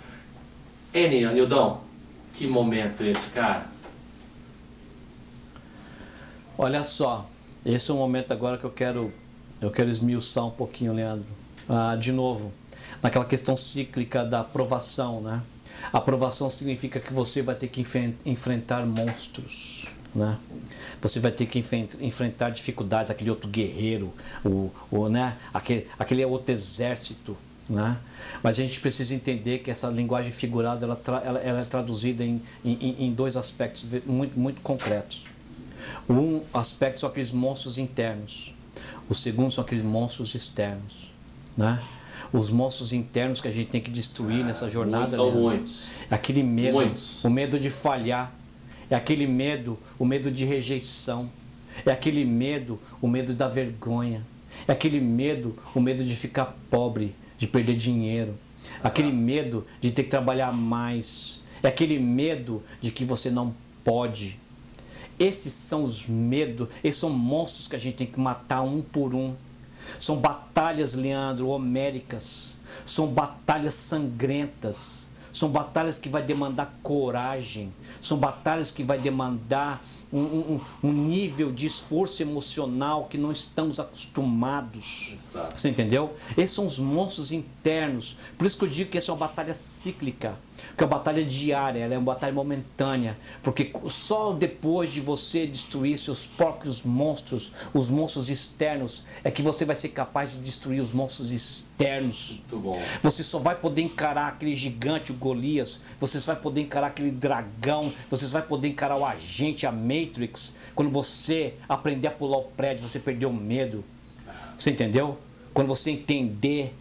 Speaker 1: N, Anildão, que momento é esse, cara?
Speaker 2: Olha só, esse é o momento agora que eu quero, eu quero esmiuçar um pouquinho, Leandro. Ah, de novo, naquela questão cíclica da aprovação, né? A aprovação significa que você vai ter que enfrentar monstros, né? Você vai ter que enfrentar dificuldades, aquele outro guerreiro, o, o, né? aquele, aquele outro exército, né? Mas a gente precisa entender que essa linguagem figurada ela, tra- ela- ela é traduzida em, em, em dois aspectos muito, muito concretos. Um aspecto são aqueles monstros internos. O segundo são aqueles monstros externos. Né? Os monstros internos que a gente tem que destruir
Speaker 1: Ah,
Speaker 2: nessa jornada.
Speaker 1: São muitos.
Speaker 2: Aquele medo,
Speaker 1: Muitos.
Speaker 2: o medo de falhar. É aquele medo, o medo de rejeição. É aquele medo, o medo da vergonha. É aquele medo, o medo de ficar pobre, de perder dinheiro. Aquele medo de ter que trabalhar mais. É aquele medo de que você não pode. Esses são os medos, esses são monstros que a gente tem que matar um por um. São batalhas, Leandro, homéricas. São batalhas sangrentas. São batalhas que vai demandar coragem. São batalhas que vai demandar um, um- um nível de esforço emocional que não estamos acostumados.
Speaker 1: Exato.
Speaker 2: Você entendeu? Esses são os monstros internos. Por isso que eu digo que essa é uma batalha cíclica, que é uma batalha diária, ela é uma batalha momentânea. Porque só depois de você destruir seus próprios monstros, os monstros externos, é que você vai ser capaz de destruir os monstros externos. Você só vai poder encarar aquele gigante, o Golias. Você só vai poder encarar aquele dragão. Você só vai poder encarar o agente, a Matrix. Quando você aprender a pular o prédio, você perdeu o medo. Você entendeu? Quando você entender,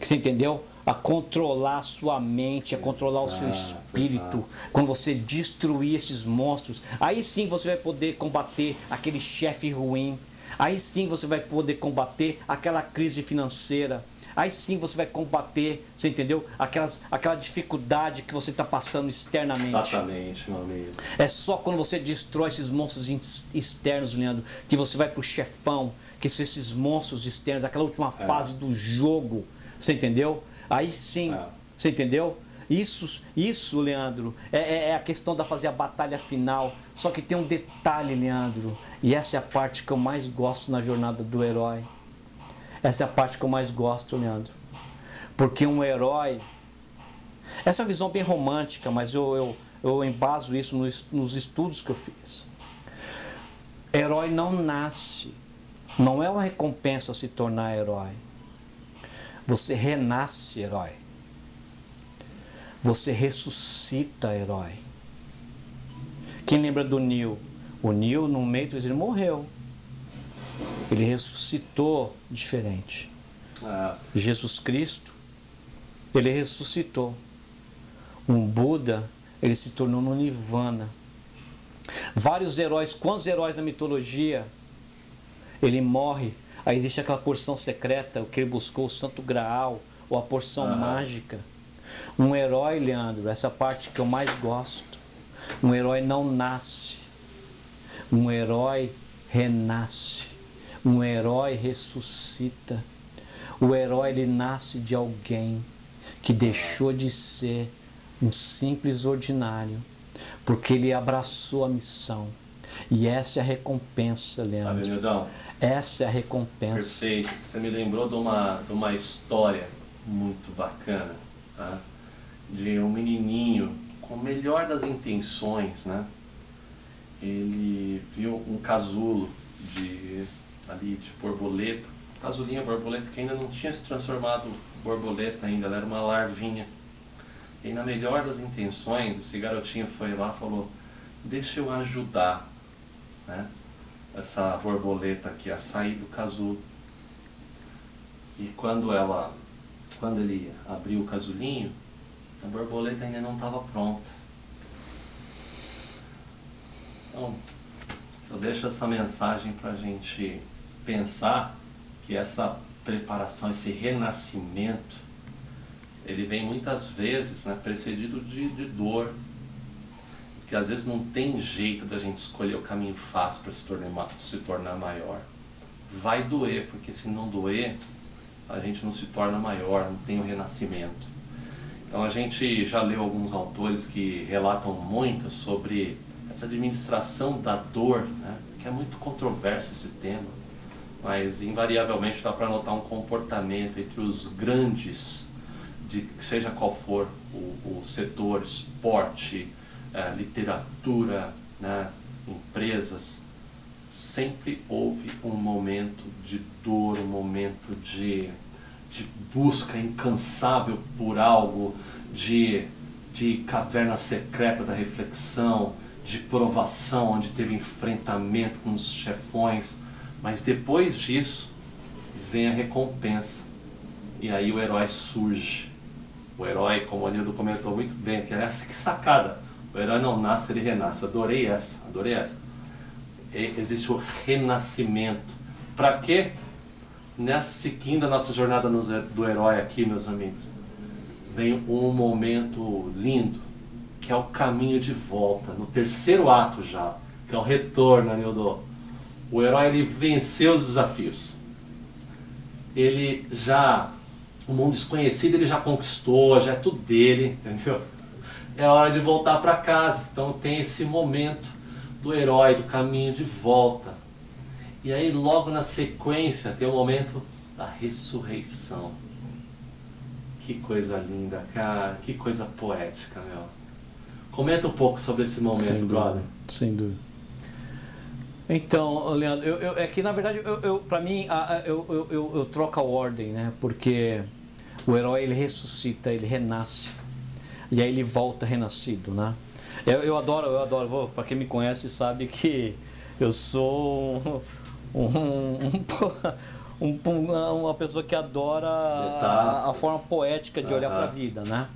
Speaker 2: você entendeu? A controlar a sua mente, a controlar o seu
Speaker 1: Exato,
Speaker 2: espírito.
Speaker 1: exato.
Speaker 2: Quando você destruir esses monstros, aí sim você vai poder combater aquele chefe ruim. Aí sim você vai poder combater aquela crise financeira. Aí sim você vai combater, você entendeu? Aquelas, aquela dificuldade que você está passando externamente.
Speaker 1: Exatamente, meu amigo.
Speaker 2: É só quando você destrói esses monstros externos, Leandro, que você vai pro chefão, que são esses monstros externos, aquela última fase do jogo. Você entendeu? Aí sim,
Speaker 1: É.
Speaker 2: você entendeu? Isso, isso, Leandro, é, é- é a questão da fazer a batalha final. Só que tem um detalhe, Leandro, e essa é a parte que eu mais gosto na jornada do herói. Essa é a parte que eu mais gosto, Leandro. Porque um herói. Essa é uma visão bem romântica, mas eu, eu, eu embaso isso nos, nos estudos que eu fiz. Herói não nasce. Não é uma recompensa se tornar herói. Você renasce herói. Você ressuscita herói. Quem lembra do Neil? O Neil, no Matrix, ele morreu. Ele ressuscitou diferente.
Speaker 1: É,
Speaker 2: Jesus Cristo, ele ressuscitou. Um Buda, ele se tornou no Nirvana. Vários heróis, quantos heróis na mitologia? Ele morre, aí existe aquela porção secreta, o que ele buscou, o Santo Graal, ou a porção
Speaker 1: Aham.
Speaker 2: mágica. Um herói, Leandro, essa parte que eu mais gosto. Um herói não nasce. Um herói renasce. Um herói ressuscita. O herói ele nasce de alguém que deixou de ser um simples ordinário, porque ele abraçou a missão. E essa é a recompensa,
Speaker 1: sabe,
Speaker 2: Leandro.
Speaker 1: Nildão?
Speaker 2: Essa é a recompensa.
Speaker 1: Perfeito. Você me lembrou de uma, de uma história muito bacana, tá? De um menininho com a melhor das intenções, né? Ele viu um casulo de ali de borboleta, casulinha borboleta que ainda não tinha se transformado borboleta ainda, ela era uma larvinha. E na melhor das intenções, esse garotinho foi lá e falou: "Deixa eu ajudar", né? essa borboleta aqui a sair do casulo. E quando ela, quando ele abriu o casulinho, a borboleta ainda não estava pronta. Então, eu deixo essa mensagem para a gente pensar que essa preparação, esse renascimento, ele vem muitas vezes né, precedido de, de dor, que às vezes não tem jeito da gente escolher o caminho fácil para se tornar, se tornar maior. Vai doer, porque se não doer, a gente não se torna maior, não tem o renascimento. Então a gente já leu alguns autores que relatam muito sobre essa administração da dor, né? que é muito controverso esse tema, mas invariavelmente dá para notar um comportamento entre os grandes, de seja qual for o, o setor, esporte, eh, literatura, né? empresas, sempre houve um momento de dor, um momento de, de busca incansável por algo, de, de caverna secreta da reflexão, de provação, onde teve enfrentamento com os chefões, mas depois disso vem a recompensa. E aí o herói surge. O herói, como o Anildo comentou muito bem, que essa que sacada. O herói não nasce, ele renasce. Adorei essa, adorei essa. E existe o renascimento. Para quê? Nessa seguindo a nossa jornada do herói aqui, meus amigos, vem um momento lindo, que é o caminho de volta, no terceiro ato já, que é o retorno, Anildo. O herói ele venceu os desafios. Ele já o mundo desconhecido ele já conquistou, já é tudo dele, entendeu? É hora de voltar para casa. Então tem esse momento do herói, do caminho de volta. E aí logo na sequência tem o momento da ressurreição. Que coisa linda, cara, que coisa poética, meu. Comenta um pouco sobre esse momento,
Speaker 2: sem dúvida,
Speaker 1: brother.
Speaker 2: Sem dúvida. Então, Leandro, eu, eu, é que na verdade, eu, eu, para mim, eu, eu, eu, eu troco a ordem, né? Porque o herói ele ressuscita, ele renasce. E aí ele volta renascido, né? Eu, eu adoro, eu adoro. Para quem me conhece sabe que eu sou um, um, um, uma pessoa que adora a, a forma poética de olhar para a vida, né?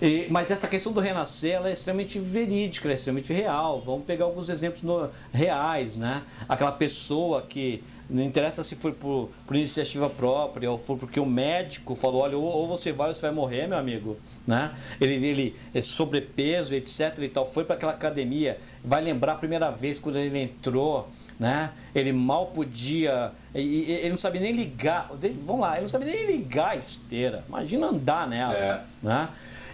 Speaker 2: E, mas essa questão do renascer ela é extremamente verídica, é extremamente real. Vamos pegar alguns exemplos no, reais, né? Aquela pessoa que não interessa se foi por, por iniciativa própria ou for porque o médico falou, olha, ou, ou, você vai ou você vai morrer, meu amigo. Né? Ele, ele é sobrepeso, etc. e tal, foi para aquela academia, vai lembrar a primeira vez quando ele entrou, né? Ele mal podia, ele não sabia nem ligar, vamos lá, ele não sabia nem ligar a esteira. Imagina andar nela, é. né?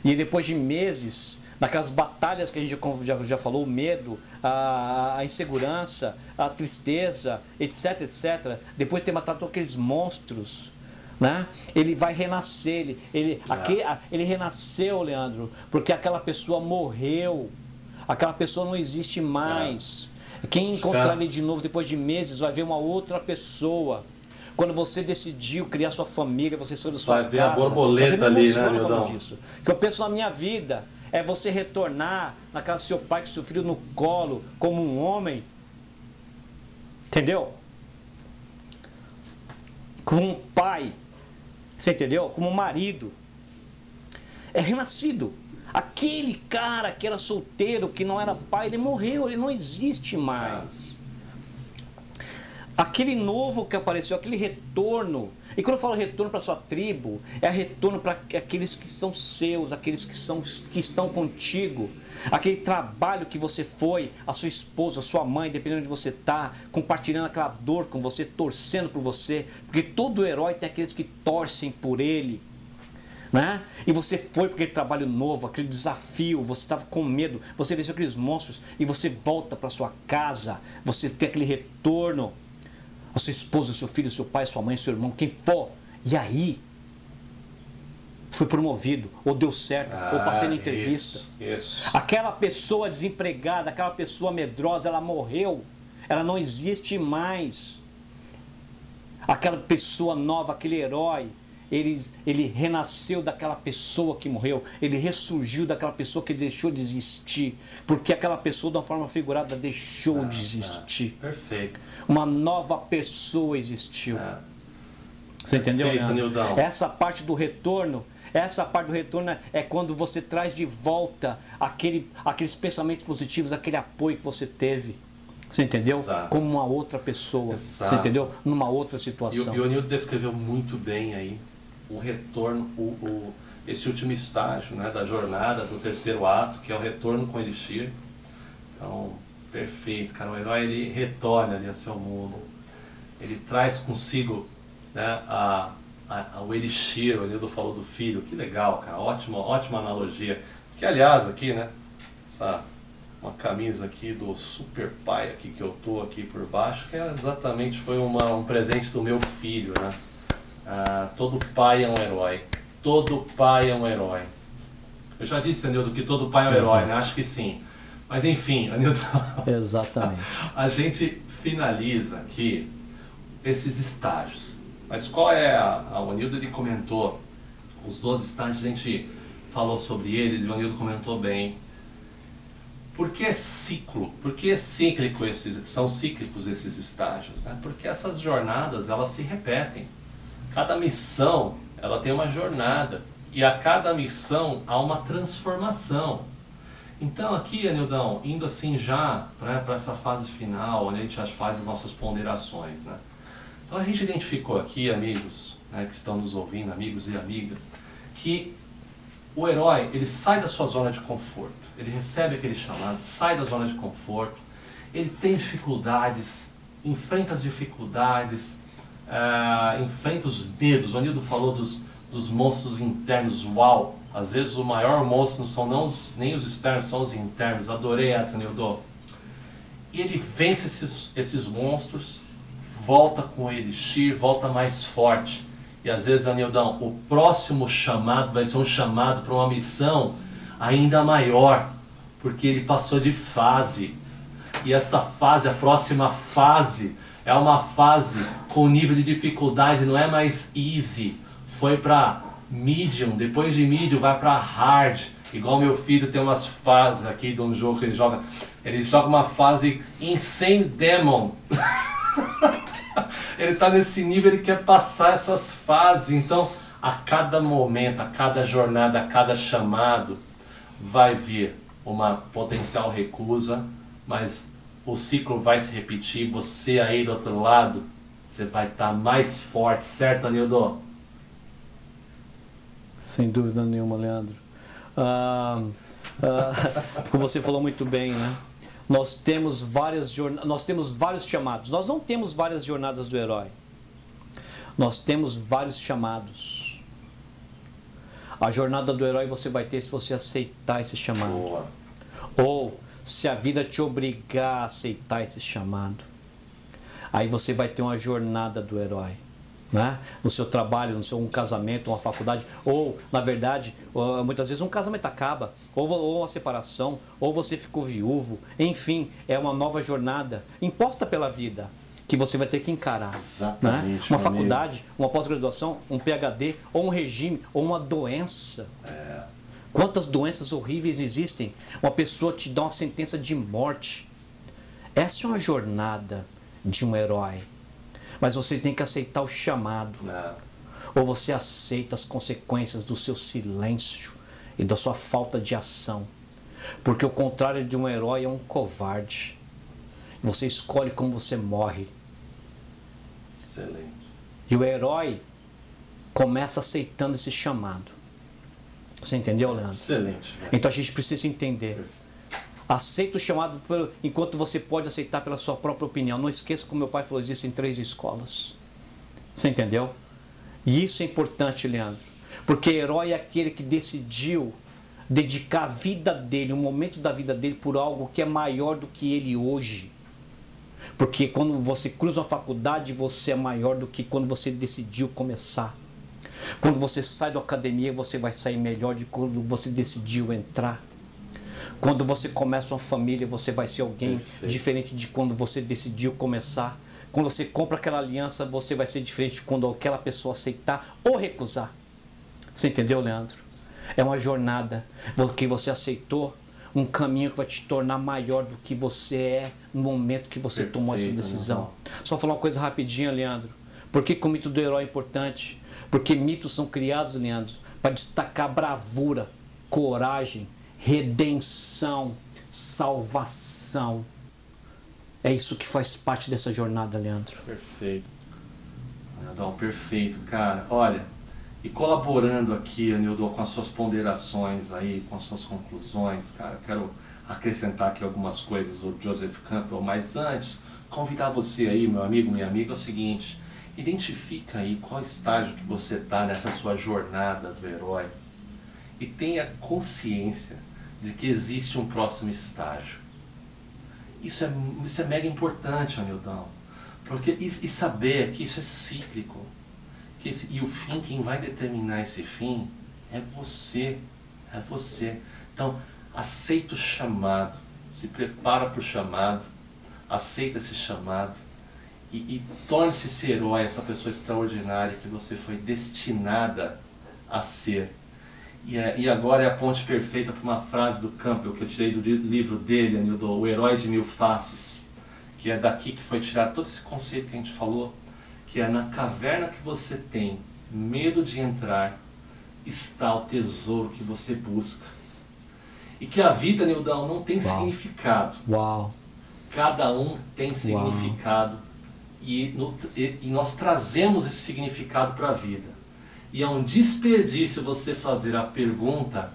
Speaker 2: E depois de meses naquelas batalhas que a gente já, já falou, o medo, a, a, insegurança, a tristeza, etc, etc. Depois de ter matado todos aqueles monstros, né? ele vai renascer. Ele, ele, é. aquele, ele renasceu, Leandro, porque aquela pessoa morreu. Aquela pessoa não existe mais. É. Quem encontrar ele de novo depois de meses vai ver uma outra pessoa. Quando você decidiu criar sua família, você saiu da sua
Speaker 1: vai
Speaker 2: casa. Vai
Speaker 1: ver a borboleta ali, né,
Speaker 2: falando disso. Que eu penso na minha vida é você retornar na casa do seu pai que filho no colo como um homem. Entendeu? Como um pai. Você entendeu? Como um marido. É renascido. Aquele cara que era solteiro, que não era pai, ele morreu, ele não existe mais. Aquele novo que apareceu, aquele retorno e quando eu falo retorno para sua tribo, é retorno para aqueles que são seus, aqueles que, são, que estão contigo. Aquele trabalho que você foi, a sua esposa, a sua mãe, dependendo de você está, compartilhando aquela dor com você, torcendo por você. Porque todo herói tem aqueles que torcem por ele. Né? E você foi para aquele trabalho novo, aquele desafio, você estava com medo, você venceu aqueles monstros e você volta para sua casa, você tem aquele retorno a sua esposa, seu filho, seu pai, sua mãe, seu irmão, quem for. E aí, foi promovido, ou deu certo, ah, ou passei na entrevista.
Speaker 1: Isso, isso.
Speaker 2: Aquela pessoa desempregada, aquela pessoa medrosa, ela morreu. Ela não existe mais. Aquela pessoa nova, aquele herói, ele, ele renasceu daquela pessoa que morreu, ele ressurgiu daquela pessoa que deixou de existir, porque aquela pessoa, de uma forma figurada, deixou ah, de existir.
Speaker 1: Ah, perfeito.
Speaker 2: Uma nova pessoa existiu. Ah. Você entendeu, Leandro? Essa parte do retorno essa parte do retorno é quando você traz de volta aquele, aqueles pensamentos positivos, aquele apoio que você teve. Você entendeu? Exato. Como uma outra pessoa. Exato. Você entendeu? Numa outra situação.
Speaker 1: E o Nildo descreveu muito bem aí o retorno, o, o, esse último estágio né, da jornada, do terceiro ato, que é o retorno com Elixir. Então, perfeito, cara. O herói ele retorna ali ao seu mundo. Ele traz consigo né, a, a, o Elixir, o Nildo falou do filho. Que legal, cara. Ótima, ótima analogia. Que, aliás, aqui, né? Essa, uma camisa aqui do Super Pai aqui que eu tô aqui por baixo, que é exatamente foi uma, um presente do meu filho, né? Ah, todo pai é um herói. Todo pai é um herói. Eu já disse, Anildo, que todo pai é um herói, né? Acho que sim. Mas enfim, Anildo.
Speaker 2: Exatamente.
Speaker 1: a gente finaliza aqui esses estágios. Mas qual é a. a o Anildo ele comentou os 12 estágios, a gente falou sobre eles e o Anildo comentou bem. Por que é ciclo? Por que é cíclico esses, são cíclicos esses estágios? Né? Porque essas jornadas elas se repetem. Cada missão, ela tem uma jornada. E a cada missão há uma transformação. Então aqui, Anildão, indo assim já né, para essa fase final, onde a gente já faz as nossas ponderações. Né? Então a gente identificou aqui, amigos né, que estão nos ouvindo, amigos e amigas, que o herói ele sai da sua zona de conforto, ele recebe aquele chamado, sai da zona de conforto, ele tem dificuldades, enfrenta as dificuldades, uh, enfrenta os medos. O Anildo falou dos, dos monstros internos, uau! Às vezes o maior monstro não são não os, nem os externos, são os internos. Adorei essa, Nildo. E ele vence esses, esses monstros, volta com o Elixir, volta mais forte. E às vezes, Anildão, o próximo chamado vai ser um chamado para uma missão ainda maior, porque ele passou de fase. E essa fase, a próxima fase, é uma fase com nível de dificuldade não é mais easy, foi para medium, depois de medium vai para hard. Igual meu filho tem umas fases aqui de um jogo que ele joga. Ele joga uma fase Insane Demon. ele está nesse nível, ele quer passar essas fases. Então, a cada momento, a cada jornada, a cada chamado, vai vir uma potencial recusa, mas o ciclo vai se repetir. Você aí do outro lado, você vai estar tá mais forte, certo, Anildo?
Speaker 2: Sem dúvida nenhuma, Leandro. Ah, ah, como você falou muito bem, né? Nós temos várias nós temos vários chamados. Nós não temos várias jornadas do herói. Nós temos vários chamados. A jornada do herói você vai ter se você aceitar esse chamado. Boa. Ou se a vida te obrigar a aceitar esse chamado. Aí você vai ter uma jornada do herói né? no seu trabalho, no seu um casamento, uma faculdade, ou, na verdade, muitas vezes um casamento acaba, ou, ou uma separação, ou você ficou viúvo, enfim, é uma nova jornada imposta pela vida que você vai ter que encarar. Né?
Speaker 1: Exatamente.
Speaker 2: Né? Uma faculdade, amigo. uma pós-graduação, um PhD, ou um regime, ou uma doença. É. Quantas doenças horríveis existem? Uma pessoa te dá uma sentença de morte. Essa é uma jornada de um herói. Mas você tem que aceitar o chamado. É. Ou você aceita as consequências do seu silêncio e da sua falta de ação. Porque o contrário de um herói é um covarde. Você escolhe como você morre.
Speaker 1: Excelente.
Speaker 2: E o herói começa aceitando esse chamado. Você entendeu, Leandro?
Speaker 1: Excelente.
Speaker 2: Então a gente precisa entender. Aceita o chamado pelo, enquanto você pode aceitar pela sua própria opinião. Não esqueça que meu pai falou isso em três escolas. Você entendeu? E isso é importante, Leandro. Porque herói é aquele que decidiu dedicar a vida dele, um momento da vida dele, por algo que é maior do que ele hoje. Porque quando você cruza a faculdade, você é maior do que quando você decidiu começar. Quando você sai da academia, você vai sair melhor de quando você decidiu entrar. Quando você começa uma família, você vai ser alguém Perfeito. diferente de quando você decidiu começar. Quando você compra aquela aliança, você vai ser diferente quando aquela pessoa aceitar ou recusar. Você entendeu, Leandro? É uma jornada que você aceitou, um caminho que vai te tornar maior do que você é no momento que você Perfeito, tomou essa decisão. Não. Só falar uma coisa rapidinha, Leandro. Por que o mito do herói é importante? Porque mitos são criados, Leandro, para destacar bravura, coragem, redenção, salvação. É isso que faz parte dessa jornada, Leandro.
Speaker 1: Perfeito. Anildon, perfeito, cara. Olha, e colaborando aqui, Anildon, com as suas ponderações aí, com as suas conclusões, cara, quero acrescentar aqui algumas coisas do Joseph Campbell, mas antes, convidar você aí, meu amigo, minha amiga, é o seguinte, identifica aí qual estágio que você está nessa sua jornada do herói e tenha consciência de que existe um próximo estágio. Isso é, isso é mega importante, Anildão. Porque, e, e, saber que isso é cíclico. Que esse, e o fim, quem vai determinar esse fim é você. É você. Então, aceita o chamado. Se prepara para o chamado. Aceita esse chamado. E, e torne-se esse herói, essa pessoa extraordinária que você foi destinada a ser e, é, e agora é a ponte perfeita para uma frase do Campbell que eu tirei do livro dele, Anildo, O Herói de Mil Faces, que é daqui que foi tirado todo esse conceito que a gente falou, que é na caverna que você tem medo de entrar, está o tesouro que você busca. E que a vida, Nildão, não tem
Speaker 2: Uau.
Speaker 1: significado.
Speaker 2: Uau.
Speaker 1: Cada um tem significado. E, no- e- e nós trazemos esse significado para a vida. E é um desperdício você fazer a pergunta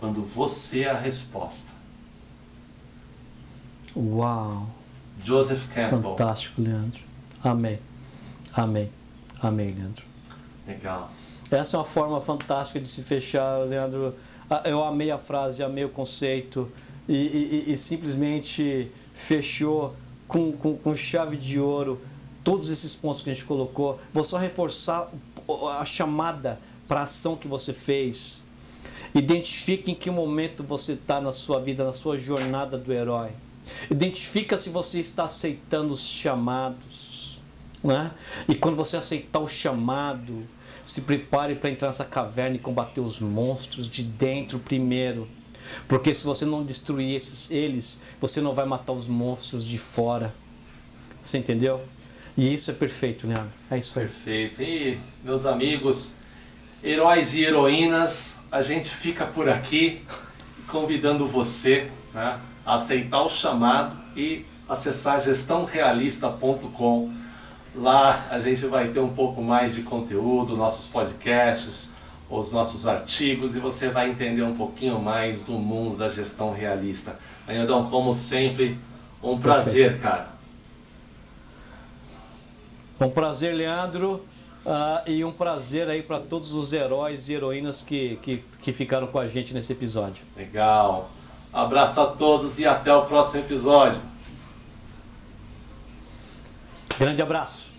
Speaker 1: quando você é a resposta.
Speaker 2: Uau.
Speaker 1: Joseph Campbell.
Speaker 2: Fantástico, Leandro. Amei. Amei. Amei, Leandro.
Speaker 1: Legal.
Speaker 2: Essa é uma forma fantástica de se fechar, Leandro. Ah, Eu amei a frase, amei o conceito e, e- e- e simplesmente fechou com, com, com chave de ouro todos esses pontos que a gente colocou. Vou só reforçar a chamada para a ação que você fez. Identifique em que momento você está na sua vida, na sua jornada do herói. Identifica se você está aceitando os chamados. Né? E quando você aceitar o chamado, se prepare para entrar nessa caverna e combater os monstros de dentro primeiro. Porque se você não destruir esses, eles, você não vai matar os monstros de fora. Você entendeu? E isso é perfeito, Leandro. É isso aí.
Speaker 1: Perfeito. E, meus amigos, heróis e heroínas, a gente fica por aqui convidando você né, a aceitar o chamado e acessar gestãorealista.com. Lá a gente vai ter um pouco mais de conteúdo, nossos podcasts, os nossos artigos e você vai entender um pouquinho mais do mundo da gestão realista. Ainda como sempre, um prazer, cara.
Speaker 2: Um prazer, Leandro. ah, e um prazer aí para todos os heróis e heroínas que, que, que ficaram com a gente nesse episódio.
Speaker 1: Legal. Abraço a todos e até o próximo episódio.
Speaker 2: Grande abraço.